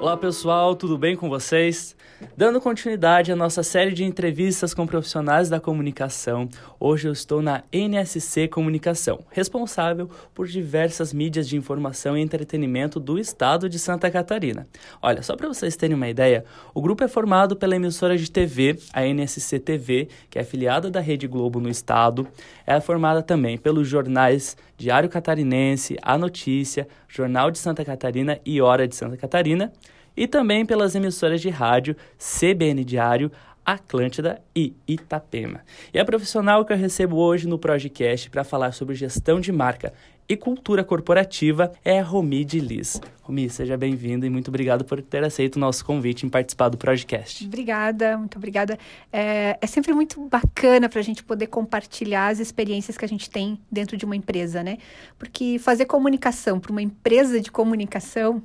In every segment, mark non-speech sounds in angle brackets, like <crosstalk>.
Olá pessoal, tudo bem com vocês? Dando continuidade à nossa série de entrevistas com profissionais da comunicação, hoje eu estou na NSC Comunicação, responsável por diversas mídias de informação e entretenimento do estado de Santa Catarina. Olha, só para vocês terem uma ideia, o grupo é formado pela emissora de TV, a NSC TV, que é afiliada da Rede Globo no estado, é formada também pelos jornais Diário Catarinense, A Notícia, Jornal de Santa Catarina e Hora de Santa Catarina e também pelas emissoras de rádio CBN Diário, Atlântida e Itapema. E a profissional que eu recebo hoje no Projecast para falar sobre gestão de marca e cultura corporativa é a Romi de Liz. Romi, seja bem-vinda e muito obrigado por ter aceito o nosso convite em participar do Projecast. Obrigada, muito obrigada. É, é sempre muito bacana para a gente poder compartilhar as experiências que a gente tem dentro de uma empresa, né? Porque fazer comunicação para uma empresa de comunicação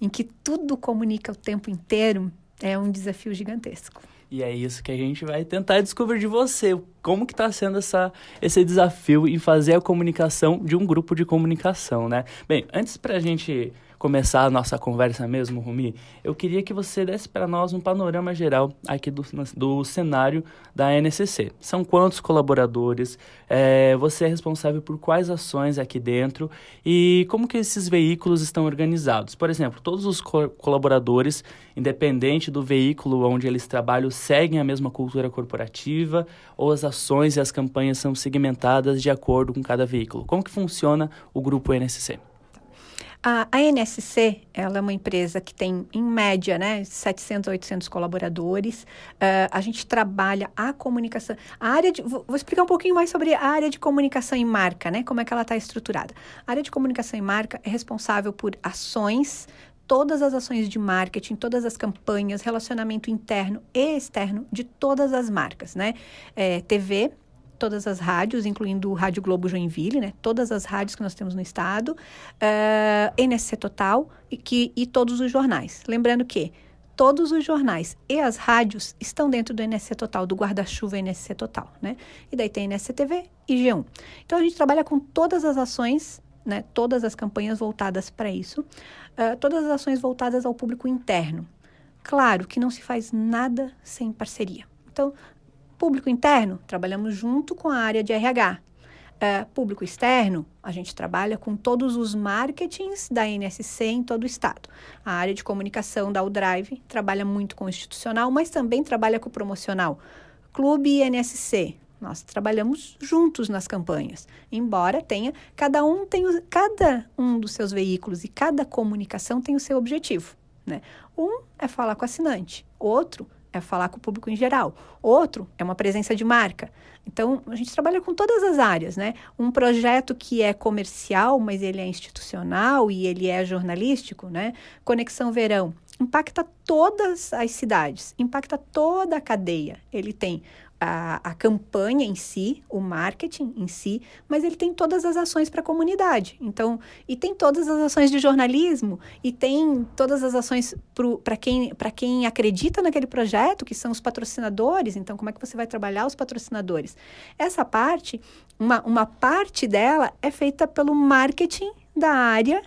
em que tudo comunica o tempo inteiro, é um desafio gigantesco. E é isso que a gente vai tentar descobrir de você. Como que está sendo essa, esse desafio em fazer a comunicação de um grupo de comunicação, né? Bem, antes para a gente começar a nossa conversa mesmo, Rumi, eu queria que você desse para nós um panorama geral aqui do, do cenário da NCC. São quantos colaboradores? É, você é responsável por quais ações aqui dentro? E como que esses veículos estão organizados? Por exemplo, todos os co colaboradores, independente do veículo onde eles trabalham, seguem a mesma cultura corporativa ou as ações e as campanhas são segmentadas de acordo com cada veículo? Como que funciona o grupo NCC? A, a NSC, ela é uma empresa que tem, em média, né, 700 a 800 colaboradores. Uh, a gente trabalha a comunicação. A área de, vou, vou, explicar um pouquinho mais sobre a área de comunicação e marca, né, como é que ela está estruturada. A área de comunicação e marca é responsável por ações, todas as ações de marketing, todas as campanhas, relacionamento interno e externo de todas as marcas, né? É, TV, todas as rádios, incluindo o Rádio Globo Joinville, né? Todas as rádios que nós temos no estado, uh, eh, NSC Total e, que, e todos os jornais. Lembrando que todos os jornais e as rádios estão dentro do NSC Total, do guarda-chuva NSC Total, né? E daí tem NSC TV e G1. Então a gente trabalha com todas as ações, né? Todas as campanhas voltadas para isso, uh, todas as ações voltadas ao público interno. Claro que não se faz nada sem parceria. Então, Público interno, trabalhamos junto com a área de RH. É, público externo, a gente trabalha com todos os marketings da NSC em todo o estado. A área de comunicação da Udrive trabalha muito com o institucional, mas também trabalha com o promocional. Clube NSC, nós trabalhamos juntos nas campanhas, embora tenha cada um tem o, cada um dos seus veículos e cada comunicação tem o seu objetivo, né? Um é falar com o assinante, outro é falar com o público em geral. Outro é uma presença de marca. Então, a gente trabalha com todas as áreas, né? Um projeto que é comercial, mas ele é institucional e ele é jornalístico, né? Conexão Verão impacta todas as cidades, impacta toda a cadeia. Ele tem a, a campanha em si, o marketing em si, mas ele tem todas as ações para a comunidade. Então, e tem todas as ações de jornalismo, e tem todas as ações para quem, quem acredita naquele projeto, que são os patrocinadores. Então, como é que você vai trabalhar os patrocinadores? Essa parte, uma, uma parte dela é feita pelo marketing da área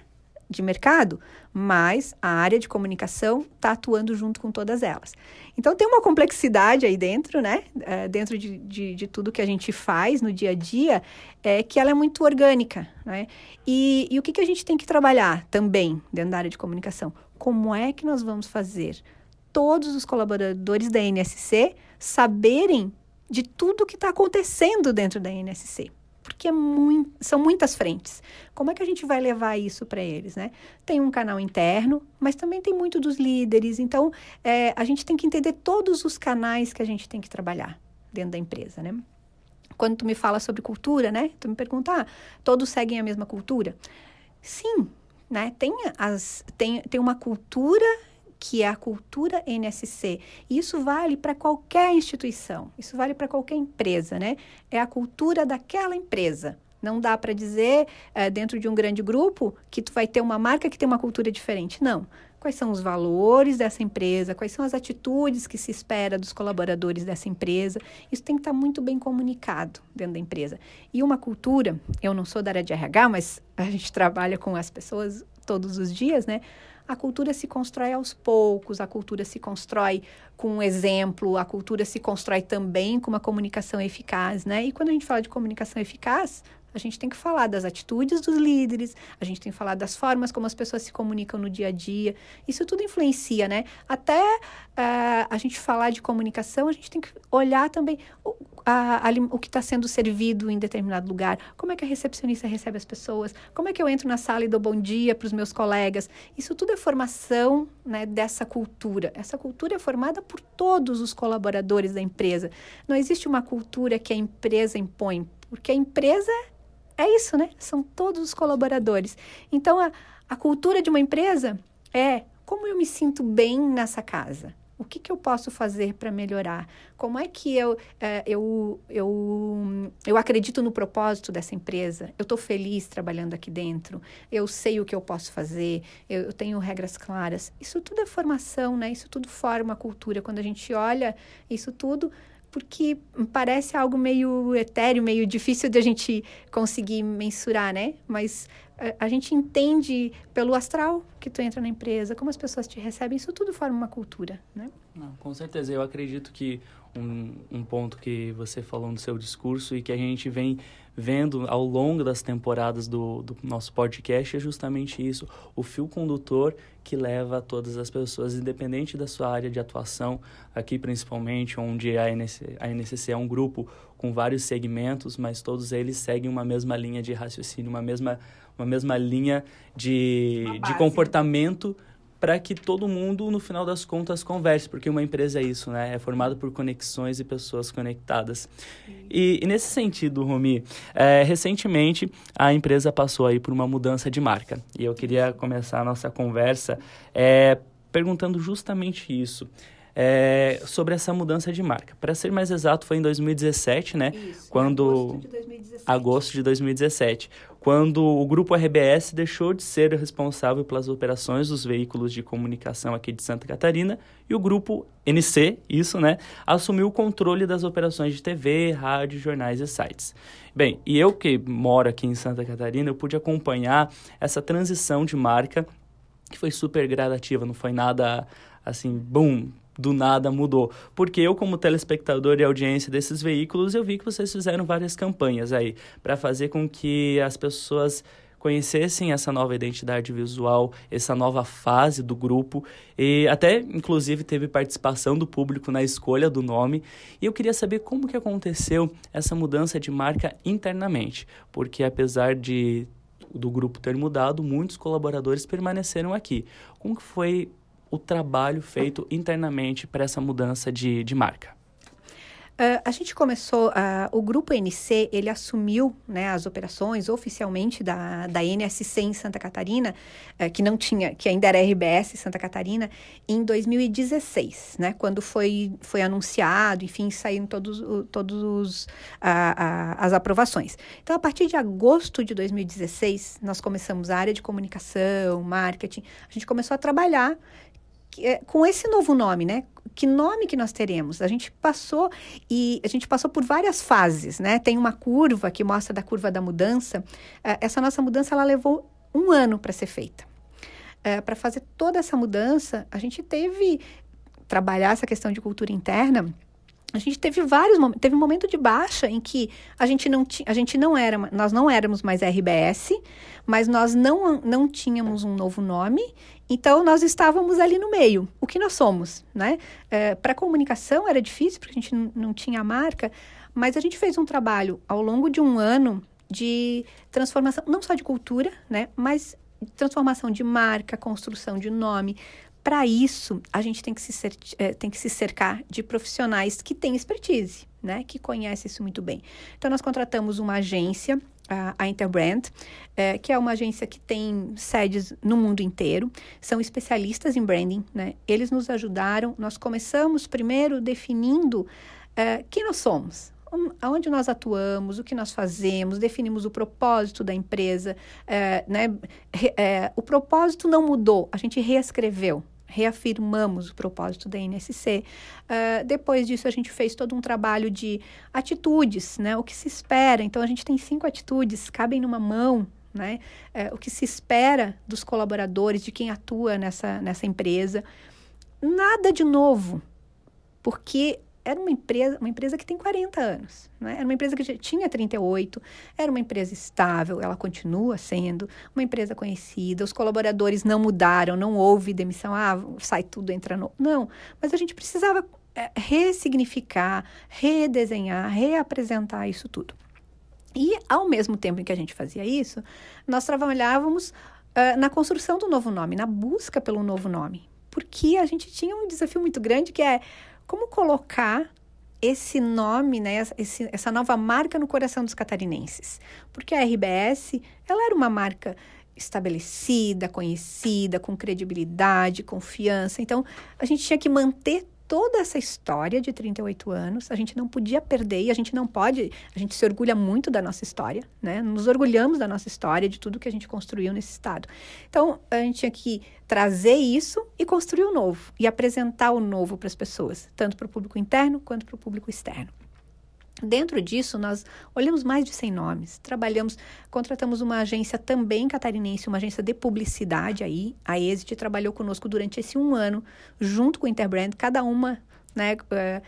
de mercado, mas a área de comunicação está atuando junto com todas elas. Então tem uma complexidade aí dentro, né? É, dentro de, de, de, tudo que a gente faz no dia a dia, é que ela é muito orgânica, né? E, e o que, que a gente tem que trabalhar também dentro da área de comunicação? Como é que nós vamos fazer todos os colaboradores da NSC saberem de tudo que está acontecendo dentro da NSC? Porque é muito, são muitas frentes. Como é que a gente vai levar isso para eles, né? Tem um canal interno, mas também tem muito dos líderes. Então, é, a gente tem que entender todos os canais que a gente tem que trabalhar dentro da empresa, né? Quando tu me fala sobre cultura, né? Tu me pergunta, ah, todos seguem a mesma cultura? Sim, né? Tem, as, tem, tem uma cultura que é a cultura NSC. Isso vale para qualquer instituição, isso vale para qualquer empresa, né? É a cultura daquela empresa. Não dá para dizer é, dentro de um grande grupo que tu vai ter uma marca que tem uma cultura diferente. Não. quais são os valores dessa empresa, quais são as atitudes que se espera dos colaboradores dessa empresa. Isso tem que estar muito bem comunicado dentro da empresa. E uma cultura, eu não sou da área de RH, mas a gente <laughs> trabalha com as pessoas todos os dias, né? A cultura se constrói aos poucos, a cultura se constrói com um exemplo, a cultura se constrói também com uma comunicação eficaz, né? E quando a gente fala de comunicação eficaz, a gente tem que falar das atitudes dos líderes, a gente tem que falar das formas como as pessoas se comunicam no dia a dia. Isso tudo influencia, né? Até uh, a gente falar de comunicação, a gente tem que olhar também a, a, o que está sendo servido em determinado lugar. Como é que a recepcionista recebe as pessoas? Como é que eu entro na sala e dou bom dia para os meus colegas? Isso tudo é formação né, dessa cultura. Essa cultura é formada por todos os colaboradores da empresa. Não existe uma cultura que a empresa impõe, porque a empresa é isso, né? São todos os colaboradores. Então, a, a cultura de uma empresa é como eu me sinto bem nessa casa. O que, que eu posso fazer para melhorar? Como é que eu, é, eu, eu, eu acredito no propósito dessa empresa? Eu estou feliz trabalhando aqui dentro? Eu sei o que eu posso fazer? Eu, eu, tenho regras claras? Isso tudo é formação, né? Isso tudo forma a cultura. Quando a gente olha isso tudo, porque parece algo meio etéreo, meio difícil de a gente conseguir mensurar, né? Mas a, a, gente entende pelo astral que tu entra na empresa, como as pessoas te recebem, isso tudo forma uma cultura, né? Não, com certeza. Eu acredito que um, um ponto que você falou no seu discurso e que a gente vem vendo ao longo das temporadas do, do nosso podcast é justamente isso, o fio condutor que leva todas as pessoas, independente da sua área de atuação, aqui principalmente, onde a, NC, a NCC é um grupo com vários segmentos, mas todos eles seguem uma mesma linha de raciocínio, uma mesma, uma mesma linha de, de comportamento para que todo mundo, no final das contas, converse, porque uma empresa é isso, né? É formada por conexões e pessoas conectadas. E, e, nesse sentido, Rumi, é, recentemente a empresa passou aí por uma mudança de marca. E eu queria começar a nossa conversa é, perguntando justamente isso é, sobre essa mudança de marca. Para ser mais exato, foi em 2017, né? Isso, quando agosto de 2017. Agosto de 2017, quando o grupo RBS deixou de ser responsável pelas operações dos veículos de comunicação aqui de Santa Catarina e o grupo NC, isso, né, assumiu o controle das operações de TV, rádio, jornais e sites. Bem, e eu que moro aqui em Santa Catarina, eu pude acompanhar essa transição de marca que foi super gradativa, não foi nada assim, boom, do nada mudou. Porque eu, como telespectador e audiência desses veículos, eu vi que vocês fizeram várias campanhas aí para fazer com que as pessoas conhecessem essa nova identidade visual, essa nova fase do grupo e até inclusive teve participação do público na escolha do nome. E eu queria saber como que aconteceu essa mudança de marca internamente, porque apesar de do grupo ter mudado, muitos colaboradores permaneceram aqui. Como que foi o trabalho feito internamente para essa mudança de, de marca? Uh, a gente começou, uh, o grupo NC, ele assumiu né, as operações oficialmente da, da NSC em Santa Catarina, uh, que não tinha, que ainda era RBS Santa Catarina, em 2016, né, quando foi, foi anunciado, enfim, saíram todos, todos as aprovações. Então, a partir de agosto de 2016, nós começamos a área de comunicação, marketing, a gente começou a trabalhar com esse novo nome, né? Que nome que nós teremos? A gente passou e a gente passou por várias fases, né? Tem uma curva que mostra da curva da mudança. É, essa nossa mudança ela levou um ano para ser feita. É, para fazer toda essa mudança, a gente teve trabalhar essa questão de cultura interna a gente teve vários momentos, teve um momento de baixa em que a gente não tinha, a gente não era, nós não éramos mais RBS, mas nós não, não tínhamos um novo nome, então nós estávamos ali no meio, o que nós somos, né? É, Para comunicação era difícil porque a gente não, tinha marca, mas a gente fez um trabalho ao longo de um ano de transformação, não só de cultura, né? Mas transformação de marca, construção de nome, para isso, a gente tem que, se é, tem que se cercar de profissionais que têm expertise, né? Que conhecem isso muito bem. Então, nós contratamos uma agência, a, a Interbrand, é, que é uma agência que tem sedes no mundo inteiro. São especialistas em branding, né? Eles nos ajudaram. Nós começamos primeiro definindo é, quem nós somos aonde nós atuamos, o que nós fazemos, definimos o propósito da empresa, é, né? É, o propósito não mudou, a gente reescreveu, reafirmamos o propósito da NSC. Uh, depois disso, a gente fez todo um trabalho de atitudes, né? O que se espera. Então, a gente tem cinco atitudes, cabem numa mão, né? Uh, o que se espera dos colaboradores, de quem atua nessa, nessa empresa. Nada de novo, porque era uma empresa, uma empresa que tem 40 anos, né? Era uma empresa que já tinha 38, era uma empresa estável, ela continua sendo uma empresa conhecida, os colaboradores não mudaram, não houve demissão, ah, sai tudo, entra no... Não, mas a gente precisava é, ressignificar, redesenhar, reapresentar isso tudo. E, ao mesmo tempo em que a gente fazia isso, nós trabalhávamos uh, na construção do novo nome, na busca pelo novo nome. Porque a gente tinha um desafio muito grande que é como colocar esse nome, né, esse, essa nova marca no coração dos catarinenses? Porque a RBS, ela era uma marca estabelecida, conhecida, com credibilidade, confiança. Então, a gente tinha que manter toda essa história de 38 anos, a gente não podia perder e a gente não pode, a gente se orgulha muito da nossa história, né? Nos orgulhamos da nossa história, de tudo que a gente construiu nesse estado. Então, a gente tinha que trazer isso e construir o novo e apresentar o novo para as pessoas, tanto para o público interno quanto para o público externo. Dentro disso, nós olhamos mais de 100 nomes, trabalhamos, contratamos uma agência também catarinense, uma agência de publicidade aí, a Exit trabalhou conosco durante esse um ano, junto com o Interbrand, cada uma né, eh,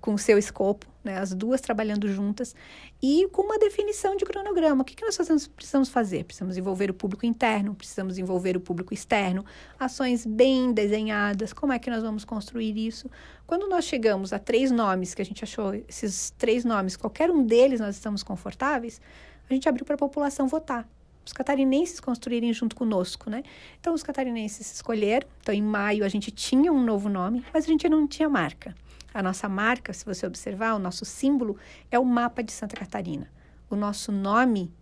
com seu escopo, né, as duas trabalhando juntas, e com uma definição de cronograma. O que, que nós precisamos fazer? Precisamos envolver o público interno, precisamos envolver o público externo, ações bem desenhadas, como é que nós vamos construir isso? Quando nós chegamos a três nomes, que a gente achou esses três nomes, qualquer um deles nós estamos confortáveis, a gente abriu para a população votar os catarinenses construírem junto conosco, né? Então, os catarinenses escolheram. Então, em maio, a gente tinha um novo nome, mas a gente não tinha marca. A nossa marca, se você observar, o nosso símbolo é o mapa de Santa Catarina. O nosso nome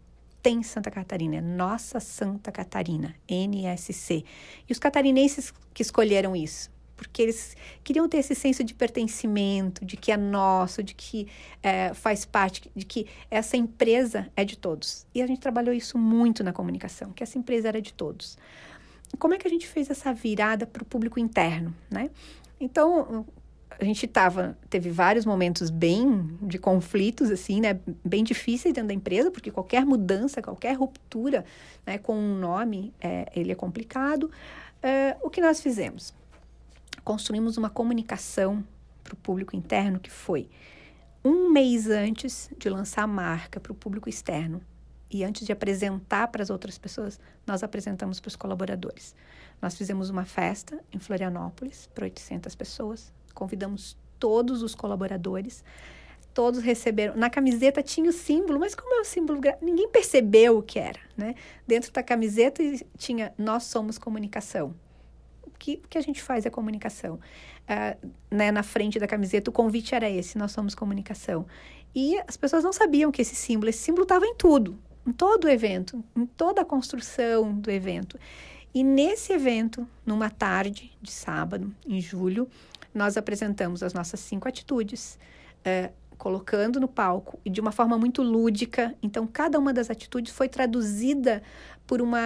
tem Santa Catarina, é Nossa Santa Catarina, NSC. E os catarinenses que escolheram isso porque eles queriam ter esse senso de pertencimento, de que é nosso, de que é, faz parte, de que essa empresa é de todos. E a gente trabalhou isso muito na comunicação, que essa empresa era de todos. Como é que a gente fez essa virada para o público interno, né? Então, a gente tava, teve vários momentos bem de conflitos, assim, né? Bem difíceis dentro da empresa, porque qualquer mudança, qualquer ruptura né, com um nome, é, ele é complicado. É, o que nós fizemos? Construímos uma comunicação para o público interno que foi um mês antes de lançar a marca para o público externo e antes de apresentar para as outras pessoas, nós apresentamos para os colaboradores. Nós fizemos uma festa em Florianópolis para 800 pessoas, convidamos todos os colaboradores, todos receberam. Na camiseta tinha o símbolo, mas como é o símbolo? Ninguém percebeu o que era, né? Dentro da camiseta tinha Nós Somos Comunicação que, que a gente faz é comunicação. Uh, né, na frente da camiseta, o convite era esse: nós somos comunicação. E as pessoas não sabiam que esse símbolo, esse símbolo estava em tudo, em todo o evento, em toda a construção do evento. E nesse evento, numa tarde de sábado, em julho, nós apresentamos as nossas cinco atitudes. Uh, colocando no palco e de uma forma muito lúdica. Então, cada uma das atitudes foi traduzida por uma,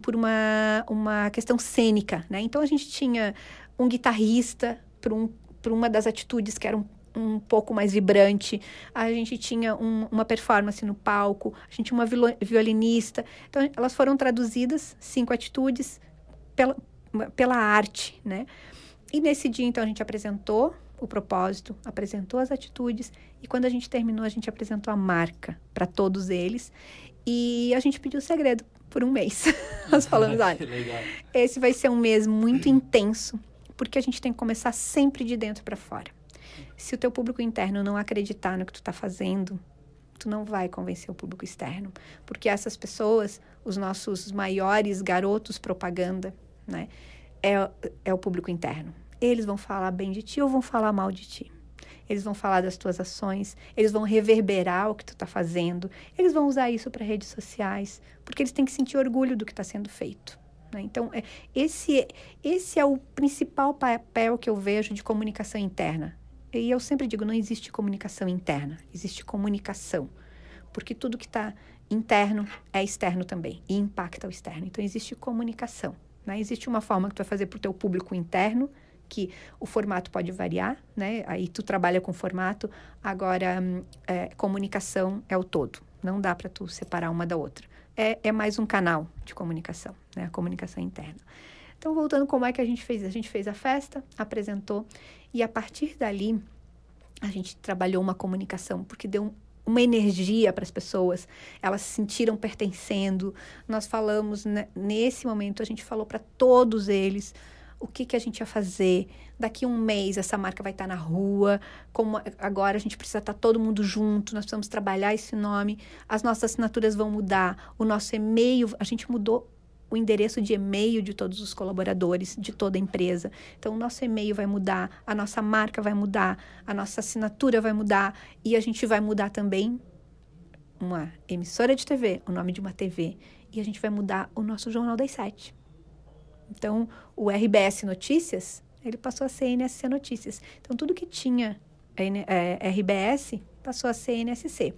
por uma, uma questão cênica, né? Então, a gente tinha um guitarrista para um, uma das atitudes que era um, um pouco mais vibrante, a gente tinha um, uma performance no palco, a gente tinha uma violinista. Então, elas foram traduzidas, cinco atitudes, pela, pela arte, né? E nesse dia, então, a gente apresentou o propósito, apresentou as atitudes e quando a gente terminou, a gente apresentou a marca para todos eles e a gente pediu o segredo por um mês. <laughs> Nós falamos, olha, esse vai ser um mês muito intenso, porque a gente tem que começar sempre de dentro para fora. Se o teu público interno não acreditar no que tu está fazendo, tu não vai convencer o público externo, porque essas pessoas, os nossos maiores garotos propaganda, né, é, é o público interno. Eles vão falar bem de ti ou vão falar mal de ti. Eles vão falar das tuas ações, eles vão reverberar o que tu está fazendo, eles vão usar isso para redes sociais, porque eles têm que sentir orgulho do que está sendo feito. Né? Então, é, esse, esse é o principal papel que eu vejo de comunicação interna. E eu sempre digo, não existe comunicação interna, existe comunicação. Porque tudo que está interno é externo também e impacta o externo. Então, existe comunicação. Né? Existe uma forma que tu vai fazer para o teu público interno, que o formato pode variar, né? Aí tu trabalha com formato, agora é, comunicação é o todo. Não dá para tu separar uma da outra. É, é mais um canal de comunicação, né? A comunicação interna. Então, voltando, como é que a gente fez? A gente fez a festa, apresentou, e a partir dali, a gente trabalhou uma comunicação, porque deu um, uma energia para as pessoas, elas se sentiram pertencendo. Nós falamos, né, nesse momento, a gente falou para todos eles o que, que a gente ia fazer. Daqui um mês essa marca vai estar tá na rua, como agora a gente precisa estar tá todo mundo junto, nós precisamos trabalhar esse nome, as nossas assinaturas vão mudar, o nosso e-mail, a gente mudou o endereço de e-mail de todos os colaboradores, de toda a empresa. Então, o nosso e-mail vai mudar, a nossa marca vai mudar, a nossa assinatura vai mudar e a gente vai mudar também uma emissora de TV, o nome de uma TV, e a gente vai mudar o nosso Jornal das Sete. Então, o RBS Notícias, ele passou a ser NSC Notícias. Então, tudo que tinha é, RBS passou a ser NSC.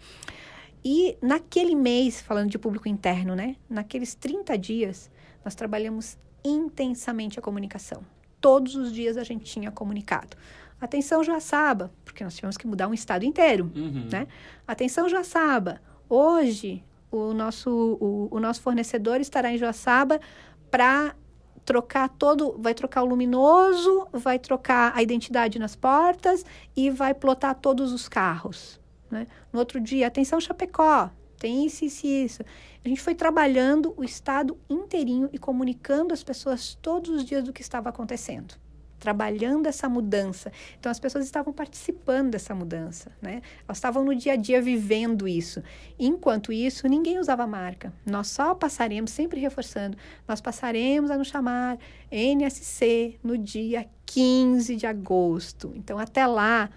E naquele mês, falando de público interno, né? Naqueles 30 dias, nós trabalhamos intensamente a comunicação. Todos os dias a gente tinha comunicado. Atenção Joaçaba, porque nós tivemos que mudar um estado inteiro, uhum. né? Atenção Joaçaba, hoje o nosso, o, o nosso fornecedor estará em Joaçaba para trocar todo, vai trocar o luminoso, vai trocar a identidade nas portas e vai plotar todos os carros. Né? No outro dia, atenção Chapecó, tem isso, isso isso. A gente foi trabalhando o estado inteirinho e comunicando às pessoas todos os dias do que estava acontecendo. Trabalhando essa mudança. Então, as pessoas estavam participando dessa mudança, né? Elas estavam no dia a dia vivendo isso. Enquanto isso, ninguém usava marca. Nós só passaremos, sempre reforçando, nós passaremos a nos chamar NSC no dia 15 de agosto. Então, até lá,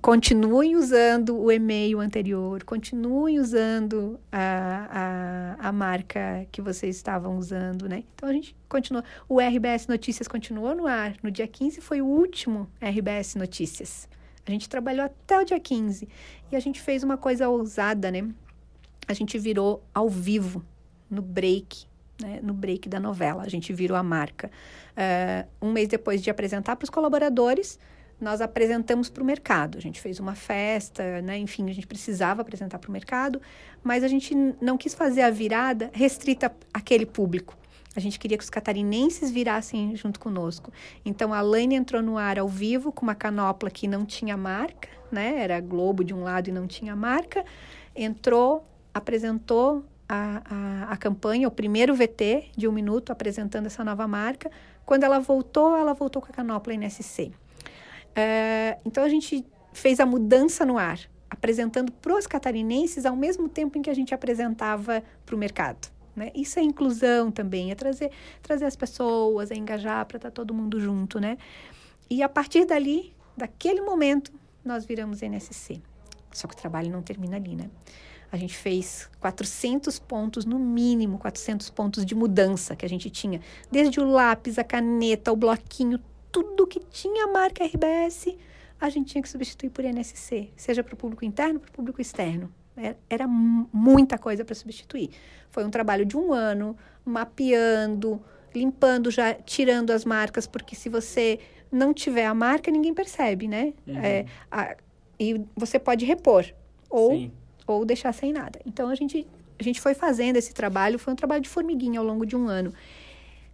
continuem usando o e-mail anterior, continuem usando a, a, a marca que vocês estavam usando, né? Então a gente continua. O RBS Notícias continuou no ar. No dia 15 foi o último RBS Notícias. A gente trabalhou até o dia 15 e a gente fez uma coisa ousada, né? A gente virou ao vivo no break né, no break da novela. A gente virou a marca. Uh, um mês depois de apresentar para os colaboradores, nós apresentamos para o mercado. A gente fez uma festa, né? enfim, a gente precisava apresentar para o mercado, mas a gente não quis fazer a virada restrita àquele público. A gente queria que os catarinenses virassem junto conosco. Então a Laine entrou no ar ao vivo com uma canopla que não tinha marca, né? Era Globo de um lado e não tinha marca. Entrou, apresentou a, a, a campanha, o primeiro VT de um minuto apresentando essa nova marca. Quando ela voltou, ela voltou com a canopla NSC. É, então a gente fez a mudança no ar, apresentando para os catarinenses ao mesmo tempo em que a gente apresentava para o mercado. Né? Isso é inclusão também, é trazer, trazer as pessoas, é engajar para estar tá todo mundo junto, né? E a partir dali, daquele momento, nós viramos NSC. Só que o trabalho não termina ali, né? A gente fez 400 pontos, no mínimo 400 pontos de mudança que a gente tinha. Desde o lápis, a caneta, o bloquinho, tudo que tinha marca RBS, a gente tinha que substituir por NSC, seja para o público interno, para o público externo. É, era muita coisa para substituir. Foi um trabalho de um ano, mapeando, limpando, já tirando as marcas, porque se você não tiver a marca, ninguém percebe, né? Uhum. É, a, e você pode repor ou, ou deixar sem nada. Então a gente, a gente foi fazendo esse trabalho, foi um trabalho de formiguinha ao longo de um ano.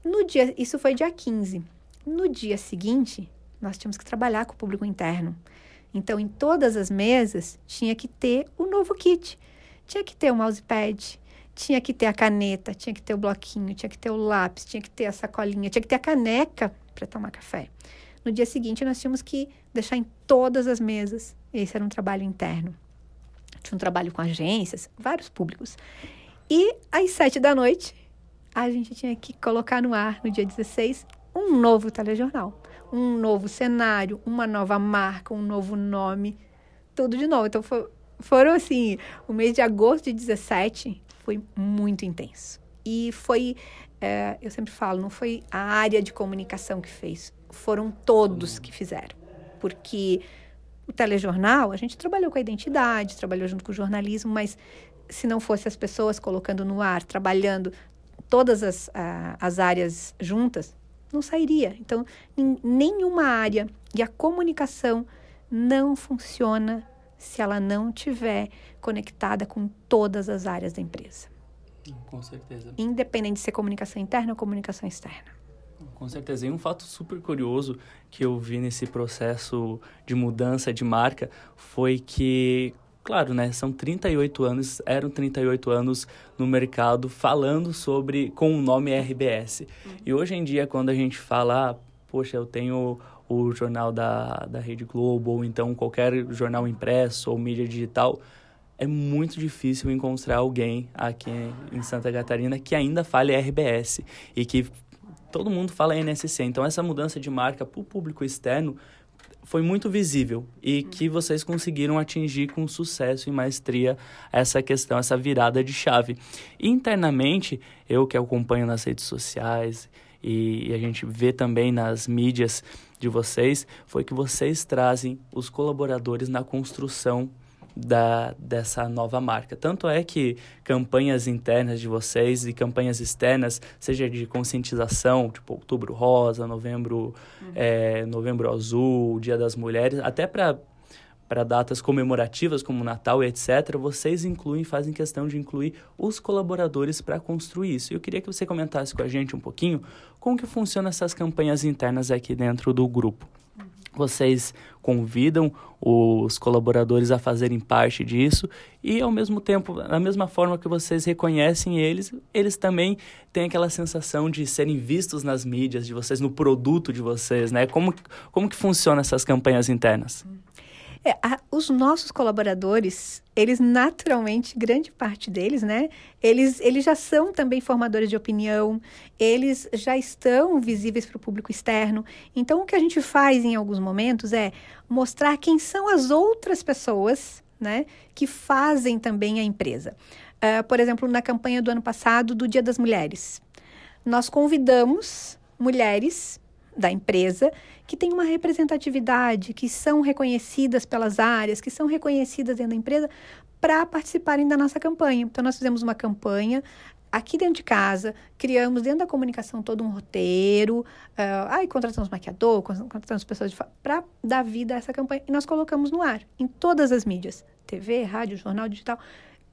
No dia, isso foi dia 15. No dia seguinte, nós tínhamos que trabalhar com o público interno. Então, em todas as mesas, tinha que ter o novo kit. Tinha que ter o mousepad, tinha que ter a caneta, tinha que ter o bloquinho, tinha que ter o lápis, tinha que ter a sacolinha, tinha que ter a caneca para tomar café. No dia seguinte, nós tínhamos que deixar em todas as mesas. Esse era um trabalho interno. Tinha um trabalho com agências, vários públicos. E às sete da noite, a gente tinha que colocar no ar, no dia 16, um novo telejornal, um novo cenário, uma nova marca, um novo nome, tudo de novo. Então for, foram assim, o mês de agosto de 17 foi muito intenso. E foi, é, eu sempre falo, não foi a área de comunicação que fez, foram todos que fizeram. Porque o telejornal, a gente trabalhou com a identidade, trabalhou junto com o jornalismo, mas se não fosse as pessoas colocando no ar, trabalhando todas as, as áreas juntas, não sairia. Então, nenhuma área e a comunicação não funciona se ela não tiver conectada com todas as áreas da empresa. Com certeza. Independente de ser comunicação interna ou comunicação externa. Com certeza. E um fato super curioso que eu vi nesse processo de mudança de marca foi que, claro, né, são 38 anos, eram 38 anos no mercado falando sobre com o nome RBS. E hoje em dia quando a gente fala, ah, poxa, eu tenho o jornal da, da Rede Globo, ou então qualquer jornal impresso ou mídia digital, é muito difícil encontrar alguém aqui em Santa Catarina que ainda fale RBS e que todo mundo fala NSC. Então, essa mudança de marca para o público externo foi muito visível e que vocês conseguiram atingir com sucesso e maestria essa questão, essa virada de chave. Internamente, eu que acompanho nas redes sociais e, a gente vê também nas mídias de vocês, foi que vocês trazem os colaboradores na construção da, dessa nova marca. Tanto é que campanhas internas de vocês e campanhas externas, seja de conscientização, tipo Outubro Rosa, Novembro, uhum. é, Novembro Azul, Dia das Mulheres, até para para datas comemorativas como Natal e etc., vocês incluem, fazem questão de incluir os colaboradores para construir isso. Eu queria que você comentasse com a gente um pouquinho como que funcionam essas campanhas internas aqui dentro do grupo. Vocês convidam os colaboradores a fazerem parte disso e, ao mesmo tempo, da mesma forma que vocês reconhecem eles, eles também têm aquela sensação de serem vistos nas mídias de vocês, no produto de vocês, né? Como, como que funcionam essas campanhas internas? É, a, os nossos colaboradores, eles naturalmente, grande parte deles, né? Eles, eles já são também formadores de opinião, eles já estão visíveis para o público externo. Então, o que a gente faz em alguns momentos é mostrar quem são as outras pessoas, né? Que fazem também a empresa. Uh, por exemplo, na campanha do ano passado do Dia das Mulheres, nós convidamos mulheres da empresa que têm uma representatividade, que são reconhecidas pelas áreas, que são reconhecidas dentro da empresa, para participarem da nossa campanha. Então, nós fizemos uma campanha aqui dentro de casa, criamos dentro da comunicação todo um roteiro, uh, aí contratamos maquiador, contratamos pessoas para dar vida a essa campanha e nós colocamos no ar, em todas as mídias, TV, rádio, jornal digital,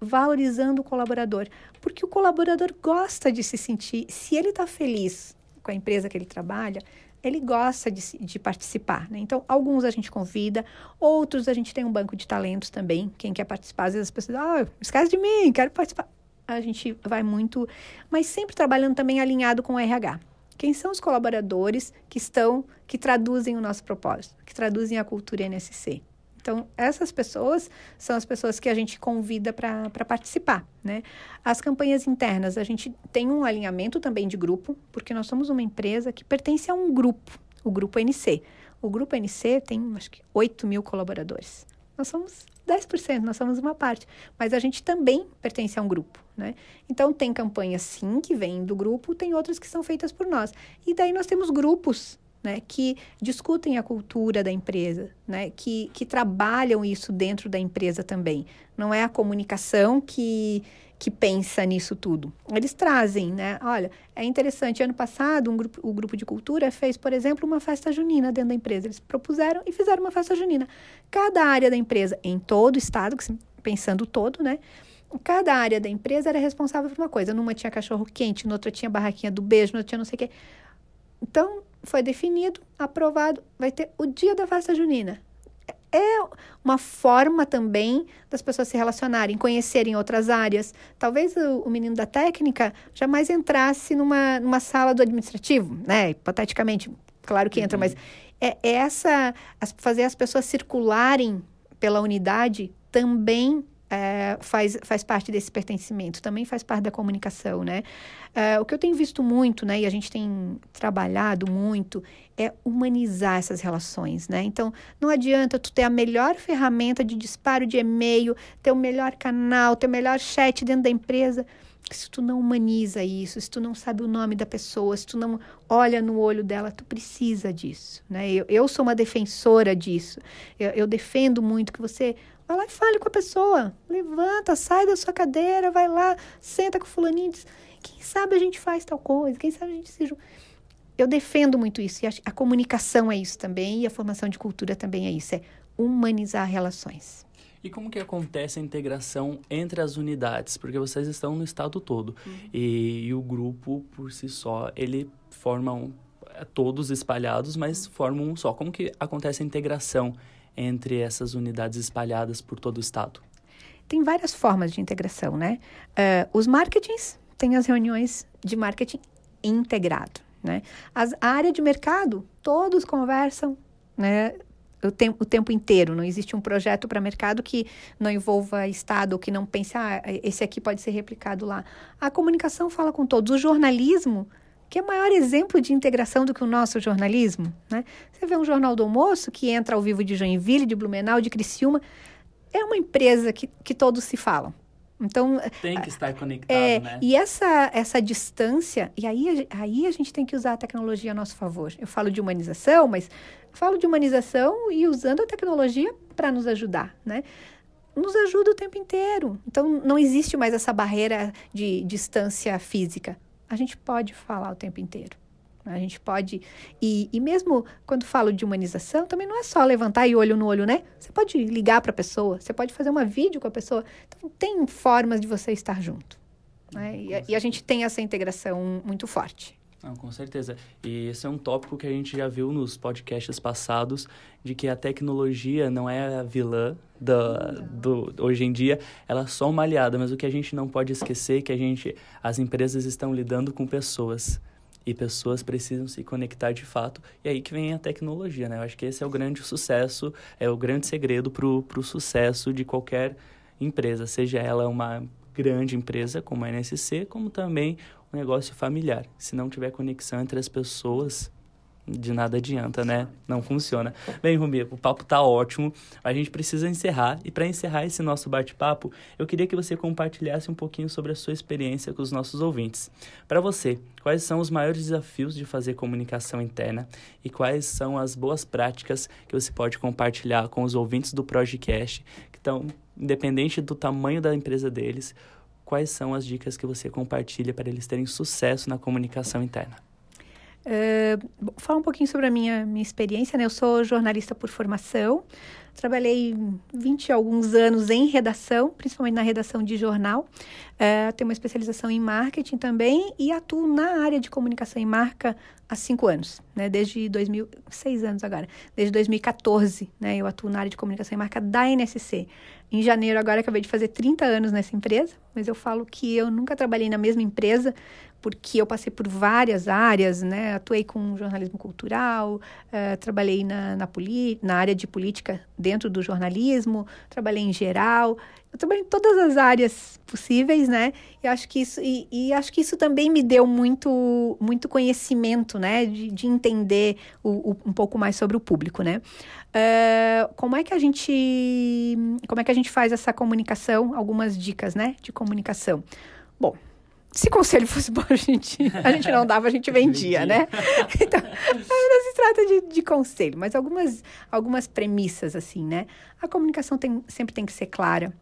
valorizando o colaborador, porque o colaborador gosta de se sentir, se ele está feliz com a empresa que ele trabalha, ele gosta de, de participar. Né? Então, alguns a gente convida, outros a gente tem um banco de talentos também. Quem quer participar, às vezes as pessoas, ah, esquece de mim, quero participar. A gente vai muito, mas sempre trabalhando também alinhado com o RH. Quem são os colaboradores que estão, que traduzem o nosso propósito, que traduzem a cultura NSC? Então, essas pessoas são as pessoas que a gente convida para participar, né? As campanhas internas, a gente tem um alinhamento também de grupo, porque nós somos uma empresa que pertence a um grupo, o Grupo NC. O Grupo NC tem, acho que, 8 mil colaboradores. Nós somos 10%, nós somos uma parte, mas a gente também pertence a um grupo, né? Então, tem campanhas, sim, que vêm do grupo, tem outras que são feitas por nós. E daí nós temos grupos né, que discutem a cultura da empresa, né, que, que trabalham isso dentro da empresa também. Não é a comunicação que, que pensa nisso tudo. Eles trazem, né? Olha, é interessante. Ano passado, um grupo, o grupo de cultura fez, por exemplo, uma festa junina dentro da empresa. Eles propuseram e fizeram uma festa junina. Cada área da empresa, em todo o estado, pensando todo, né? Cada área da empresa era responsável por uma coisa. Numa tinha cachorro quente, noutra tinha barraquinha do beijo, noutra tinha não sei o quê. Então, foi definido, aprovado, vai ter o dia da festa junina. É uma forma também das pessoas se relacionarem, conhecerem outras áreas. Talvez o, o menino da técnica jamais entrasse numa, numa sala do administrativo, né? Hipoteticamente, claro que entra, uhum. mas é, essa as, fazer as pessoas circularem pela unidade também é, faz, faz parte desse pertencimento, também faz parte da comunicação, né? É, o que eu tenho visto muito, né, e a gente tem trabalhado muito, é humanizar essas relações, né? Então, não adianta tu ter a melhor ferramenta de disparo de e-mail, ter o melhor canal, ter o melhor chat dentro da empresa, se tu não humaniza isso, se tu não sabe o nome da pessoa, se tu não olha no olho dela, tu precisa disso, né? Eu, eu sou uma defensora disso. Eu, eu defendo muito que você Vai lá e fale com a pessoa. Levanta, sai da sua cadeira, vai lá, senta com o fulaninho. Diz, quem sabe a gente faz tal coisa, quem sabe a gente se Eu defendo muito isso. E a, a comunicação é isso também, e a formação de cultura também é isso. É humanizar relações. E como que acontece a integração entre as unidades? Porque vocês estão no estado todo. Uhum. E, e, o grupo, por si só, ele forma um, é, todos espalhados, mas formam um só. Como que acontece a integração entre essas unidades espalhadas por todo o estado? Tem várias formas de integração, né? Uh, os marketings têm as reuniões de marketing integrado, né? As, a área de mercado, todos conversam, né? O tempo, o tempo inteiro, não existe um projeto para mercado que não envolva Estado ou que não pense, ah, esse aqui pode ser replicado lá. A comunicação fala com todos. O jornalismo que é maior exemplo de integração do que o nosso jornalismo. Né? Você vê um Jornal do Almoço que entra ao vivo de Joinville, de Blumenau, de Criciúma. É uma empresa que, que todos se falam. Então, tem que estar conectado, é, né? E essa, essa distância, e aí, aí a gente tem que usar a tecnologia a nosso favor. Eu falo de humanização, mas falo de humanização e usando a tecnologia para nos ajudar, né? Nos ajuda o tempo inteiro. Então, não existe mais essa barreira de distância física a gente pode falar o tempo inteiro. A gente pode. E, e mesmo quando falo de humanização, também não é só levantar e olho no olho, né? Você pode ligar para a pessoa, você pode fazer uma vídeo com a pessoa. Então, tem formas de você estar junto. Né? E, e a gente tem essa integração muito forte. Não, com certeza. E esse é um tópico que a gente já viu nos podcasts passados, de que a tecnologia não é a vilã da, do, hoje em dia, ela é só uma aliada, mas o que a gente não pode esquecer é que a gente, as empresas estão lidando com pessoas. E pessoas precisam se conectar de fato. E aí que vem a tecnologia, né? Eu acho que esse é o grande sucesso, é o grande segredo para o sucesso de qualquer empresa, seja ela uma grande empresa como a NSC, como também um negócio familiar. Se não tiver conexão entre as pessoas, de nada adianta, né? Não funciona. Bem, Rumi, o papo tá ótimo. A gente precisa encerrar. E para encerrar esse nosso bate-papo, eu queria que você compartilhasse um pouquinho sobre a sua experiência com os nossos ouvintes. Para você, quais são os maiores desafios de fazer comunicação interna e quais são as boas práticas que você pode compartilhar com os ouvintes do Projecast, que estão, independente do tamanho da empresa deles, quais são as dicas que você compartilha para eles terem sucesso na comunicação interna? Uh, falar um pouquinho sobre a minha, minha experiência, né? Eu sou jornalista por formação, trabalhei 20 e alguns anos em redação, principalmente na redação de jornal. Uh, tenho uma especialização em marketing também e atuo na área de comunicação e marca há cinco anos, né? Desde 2000, seis anos agora, desde 2014, né? Eu atuo na área de comunicação e marca da NSC. Em janeiro agora acabei de fazer 30 anos nessa empresa, mas eu falo que eu nunca trabalhei na mesma empresa porque eu passei por várias áreas, né? Atuei com jornalismo cultural, uh, trabalhei na, na, na área de política dentro do jornalismo, trabalhei em geral, eu trabalhei em todas as áreas possíveis, né? E acho que isso, e, e acho que isso também me deu muito, muito conhecimento, né? De, de entender o, o, um pouco mais sobre o público, né? Uh, como é que a gente, como é que a gente faz essa comunicação? Algumas dicas, né? De comunicação. Bom, se conselho fosse bom, <laughs> a gente, a gente não dava, a gente vendia, né? <laughs> Então, não se trata de, de conselho, mas algumas, algumas premissas, assim, né? A comunicação tem, sempre tem que ser clara.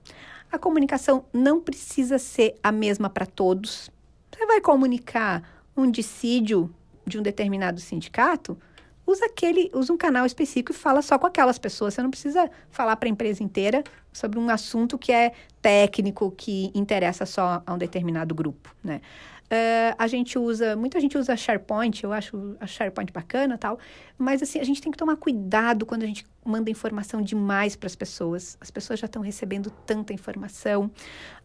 A comunicação não precisa ser a mesma para todos. Você vai comunicar um dissídio de um determinado sindicato, usa aquele, usa um canal específico e fala só com aquelas pessoas. Você não precisa falar para a empresa inteira sobre um assunto que é técnico, que interessa só a um determinado grupo, né? Uh, a gente usa, muita gente usa SharePoint, eu acho a SharePoint bacana tal, mas assim, a gente tem que tomar cuidado quando a gente manda informação demais para as pessoas. As pessoas já estão recebendo tanta informação.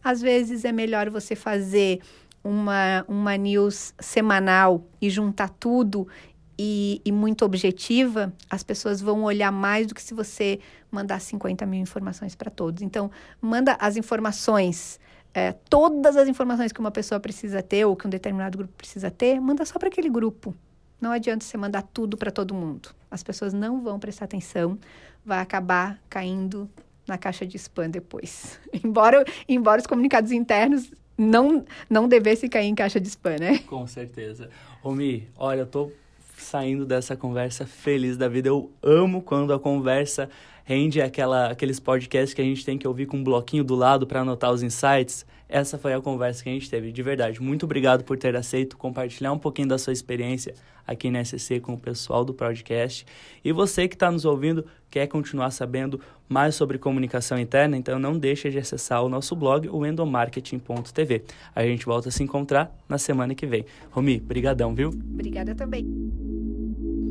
Às vezes é melhor você fazer uma, uma news semanal e juntar tudo e, e, muito objetiva, as pessoas vão olhar mais do que se você mandar 50 mil informações para todos. Então, manda as informações, é, todas as informações que uma pessoa precisa ter ou que um determinado grupo precisa ter, manda só para aquele grupo. Não adianta você mandar tudo para todo mundo. As pessoas não vão prestar atenção, vai acabar caindo na caixa de spam depois. <laughs> embora, embora os comunicados internos não, não devesse cair em caixa de spam, né? Com certeza. Romi, olha, eu tô saindo dessa conversa feliz da vida. Eu amo quando a conversa rende aquela, aqueles podcasts que a gente tem que ouvir com um bloquinho do lado para anotar os insights. Essa foi a conversa que a gente teve. De verdade, muito obrigado por ter aceito compartilhar um pouquinho da sua experiência aqui na SCC com o pessoal do podcast. E você que está nos ouvindo, quer continuar sabendo mais sobre comunicação interna, então não deixe de acessar o nosso blog, o endomarketing.tv. A gente volta a se encontrar na semana que vem. Romi, brigadão, viu? Obrigada também.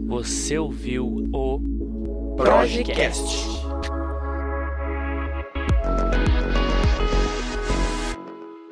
Você ouviu o Projecast.